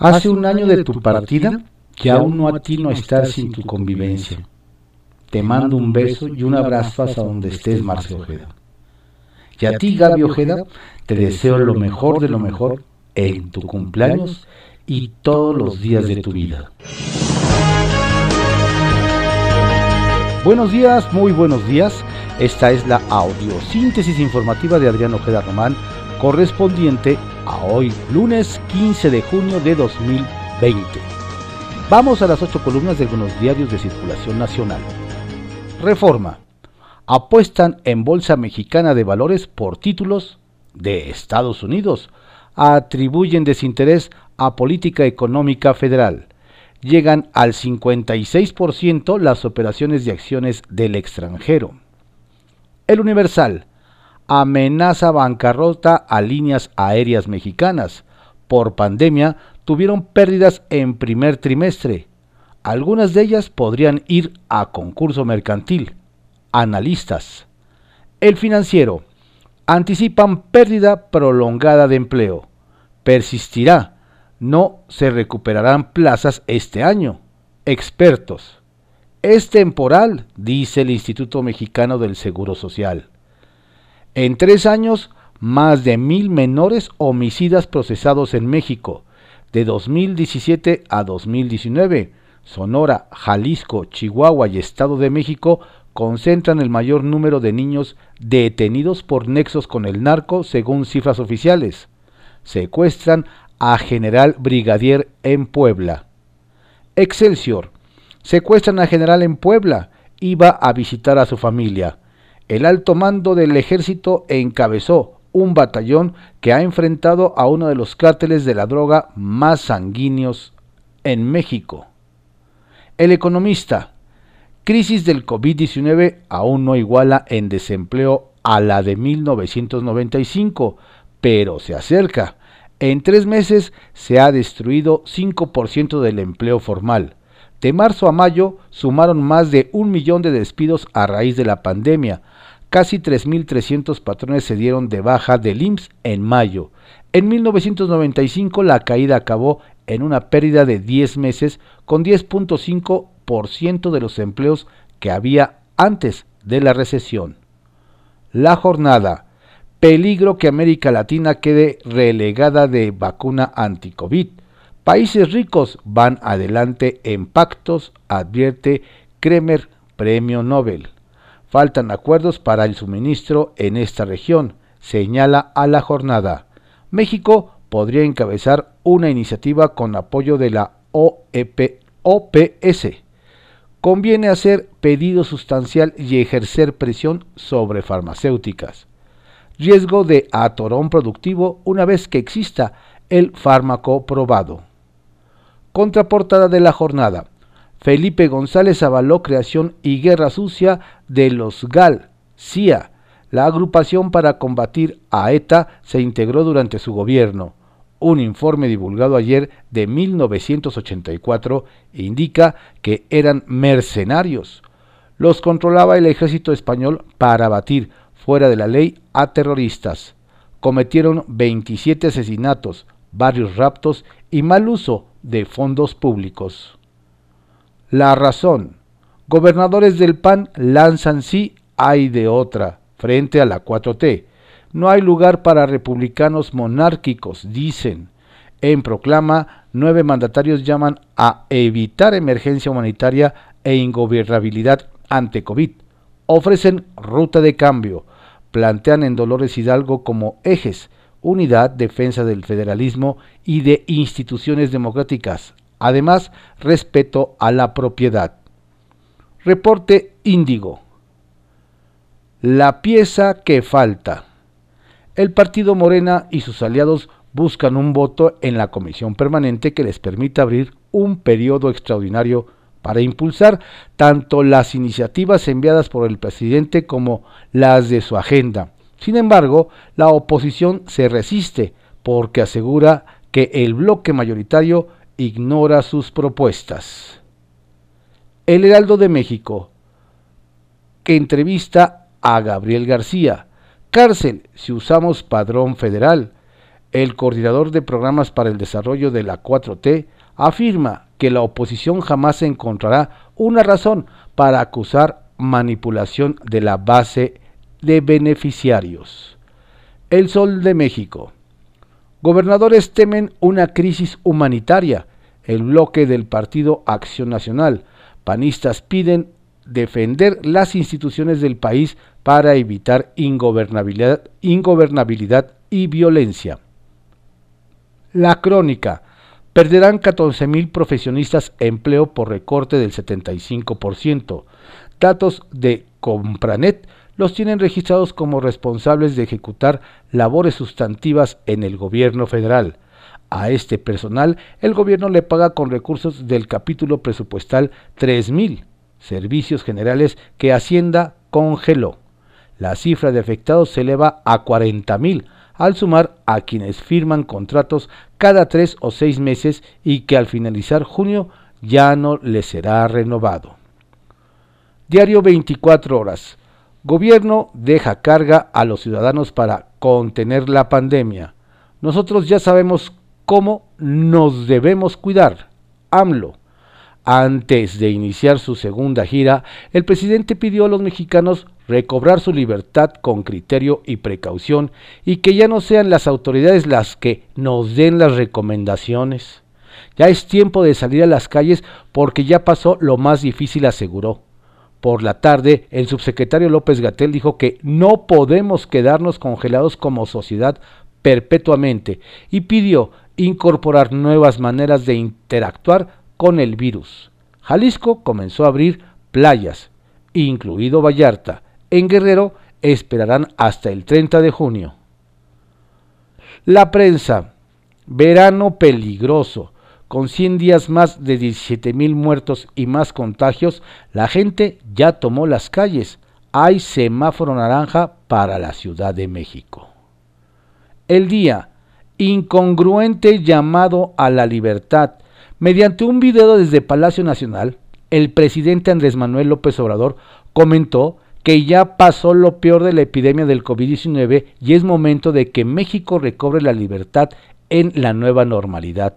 Hace un año de tu partida que aún no atino a estar sin tu convivencia. Te mando un beso y un abrazo hasta donde estés, Marcelo Ojeda. Y a ti, Gaby Ojeda, te deseo lo mejor de lo mejor en tu cumpleaños y todos los días de tu vida. Buenos días, muy buenos días. Esta es la audiosíntesis informativa de Adrián Ojeda Román, correspondiente a hoy, lunes 15 de junio de 2020. Vamos a las ocho columnas de algunos diarios de circulación nacional. Reforma. Apuestan en Bolsa Mexicana de Valores por títulos de Estados Unidos. Atribuyen desinterés a política económica federal llegan al 56% las operaciones de acciones del extranjero. El Universal amenaza bancarrota a líneas aéreas mexicanas. Por pandemia tuvieron pérdidas en primer trimestre. Algunas de ellas podrían ir a concurso mercantil. Analistas. El financiero. Anticipan pérdida prolongada de empleo. Persistirá no se recuperarán plazas este año. Expertos. Es temporal, dice el Instituto Mexicano del Seguro Social. En tres años, más de mil menores homicidas procesados en México. De 2017 a 2019, Sonora, Jalisco, Chihuahua y Estado de México concentran el mayor número de niños detenidos por nexos con el narco según cifras oficiales. Secuestran a general brigadier en Puebla. Excelsior. Secuestran a general en Puebla. Iba a visitar a su familia. El alto mando del ejército encabezó un batallón que ha enfrentado a uno de los cárteles de la droga más sanguíneos en México. El economista. Crisis del COVID-19 aún no iguala en desempleo a la de 1995, pero se acerca. En tres meses se ha destruido 5% del empleo formal. De marzo a mayo sumaron más de un millón de despidos a raíz de la pandemia. Casi 3.300 patrones se dieron de baja del IMSS en mayo. En 1995 la caída acabó en una pérdida de 10 meses con 10.5% de los empleos que había antes de la recesión. La jornada Peligro que América Latina quede relegada de vacuna anti-COVID. Países ricos van adelante en pactos, advierte Kremer, Premio Nobel. Faltan acuerdos para el suministro en esta región, señala a la jornada. México podría encabezar una iniciativa con apoyo de la OEP, OPS. Conviene hacer pedido sustancial y ejercer presión sobre farmacéuticas riesgo de atorón productivo una vez que exista el fármaco probado. Contraportada de la jornada. Felipe González avaló creación y guerra sucia de los GAL, CIA. La agrupación para combatir a ETA se integró durante su gobierno. Un informe divulgado ayer de 1984 indica que eran mercenarios. Los controlaba el ejército español para abatir fuera de la ley a terroristas. Cometieron 27 asesinatos, varios raptos y mal uso de fondos públicos. La razón. Gobernadores del PAN lanzan sí hay de otra frente a la 4T. No hay lugar para republicanos monárquicos, dicen. En proclama, nueve mandatarios llaman a evitar emergencia humanitaria e ingobernabilidad ante COVID. Ofrecen ruta de cambio plantean en Dolores Hidalgo como ejes unidad, defensa del federalismo y de instituciones democráticas, además respeto a la propiedad. Reporte Índigo. La pieza que falta. El partido Morena y sus aliados buscan un voto en la comisión permanente que les permita abrir un periodo extraordinario para impulsar tanto las iniciativas enviadas por el presidente como las de su agenda. Sin embargo, la oposición se resiste porque asegura que el bloque mayoritario ignora sus propuestas. El Heraldo de México, que entrevista a Gabriel García, cárcel si usamos padrón federal. el coordinador de programas para el desarrollo de la 4T, afirma que la oposición jamás encontrará una razón para acusar manipulación de la base de beneficiarios. El Sol de México. Gobernadores temen una crisis humanitaria. El bloque del Partido Acción Nacional. Panistas piden defender las instituciones del país para evitar ingobernabilidad, ingobernabilidad y violencia. La crónica. Perderán 14.000 profesionistas empleo por recorte del 75%. Datos de Compranet los tienen registrados como responsables de ejecutar labores sustantivas en el gobierno federal. A este personal el gobierno le paga con recursos del capítulo presupuestal 3.000, servicios generales que Hacienda congeló. La cifra de afectados se eleva a 40.000, al sumar a quienes firman contratos cada tres o seis meses y que al finalizar junio ya no les será renovado. Diario 24 horas. Gobierno deja carga a los ciudadanos para contener la pandemia. Nosotros ya sabemos cómo nos debemos cuidar. AMLO. Antes de iniciar su segunda gira, el presidente pidió a los mexicanos recobrar su libertad con criterio y precaución y que ya no sean las autoridades las que nos den las recomendaciones. Ya es tiempo de salir a las calles porque ya pasó lo más difícil, aseguró. Por la tarde, el subsecretario López Gatel dijo que no podemos quedarnos congelados como sociedad perpetuamente y pidió incorporar nuevas maneras de interactuar con el virus. Jalisco comenzó a abrir playas, incluido Vallarta. En Guerrero esperarán hasta el 30 de junio. La prensa. Verano peligroso. Con 100 días más de 17 mil muertos y más contagios, la gente ya tomó las calles. Hay semáforo naranja para la Ciudad de México. El día, incongruente llamado a la libertad. Mediante un video desde Palacio Nacional, el presidente Andrés Manuel López Obrador comentó que ya pasó lo peor de la epidemia del COVID-19 y es momento de que México recobre la libertad en la nueva normalidad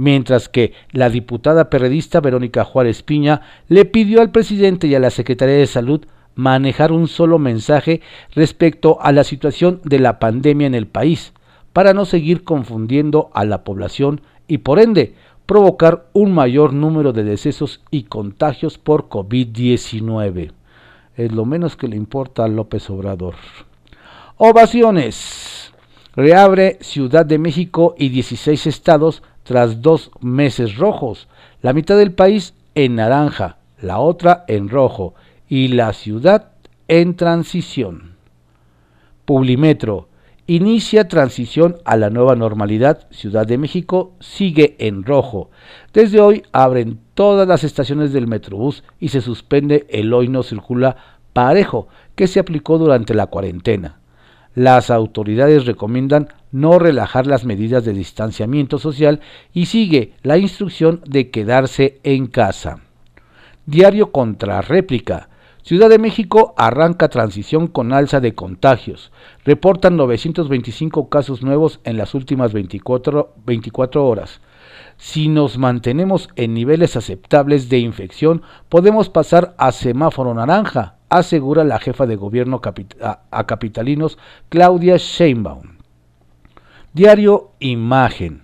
mientras que la diputada perredista Verónica Juárez Piña le pidió al presidente y a la Secretaría de Salud manejar un solo mensaje respecto a la situación de la pandemia en el país, para no seguir confundiendo a la población y por ende provocar un mayor número de decesos y contagios por COVID-19. Es lo menos que le importa a López Obrador. Ovaciones. Reabre Ciudad de México y 16 estados tras dos meses rojos, la mitad del país en naranja, la otra en rojo y la ciudad en transición. Publimetro. Inicia transición a la nueva normalidad. Ciudad de México sigue en rojo. Desde hoy abren todas las estaciones del Metrobús y se suspende el hoy no circula parejo que se aplicó durante la cuarentena. Las autoridades recomiendan no relajar las medidas de distanciamiento social y sigue la instrucción de quedarse en casa. Diario contra réplica. Ciudad de México arranca transición con alza de contagios. Reportan 925 casos nuevos en las últimas 24, 24 horas. Si nos mantenemos en niveles aceptables de infección, podemos pasar a semáforo naranja, asegura la jefa de gobierno a capitalinos Claudia Sheinbaum. Diario Imagen.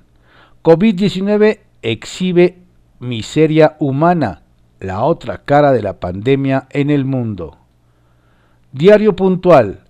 COVID-19 exhibe miseria humana, la otra cara de la pandemia en el mundo. Diario puntual.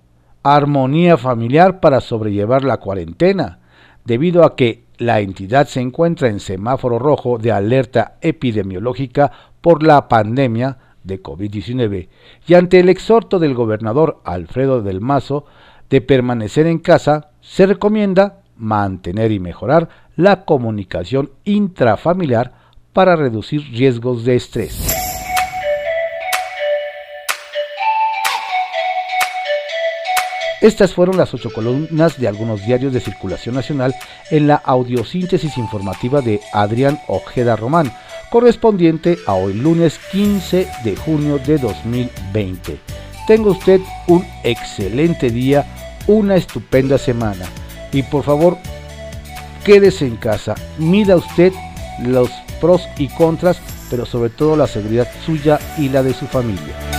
Armonía familiar para sobrellevar la cuarentena, debido a que la entidad se encuentra en semáforo rojo de alerta epidemiológica por la pandemia de COVID-19 y ante el exhorto del gobernador Alfredo del Mazo de permanecer en casa, se recomienda mantener y mejorar la comunicación intrafamiliar para reducir riesgos de estrés. Estas fueron las ocho columnas de algunos diarios de circulación nacional en la audiosíntesis informativa de Adrián Ojeda Román correspondiente a hoy lunes 15 de junio de 2020. Tenga usted un excelente día, una estupenda semana y por favor quédese en casa, mida usted los pros y contras, pero sobre todo la seguridad suya y la de su familia.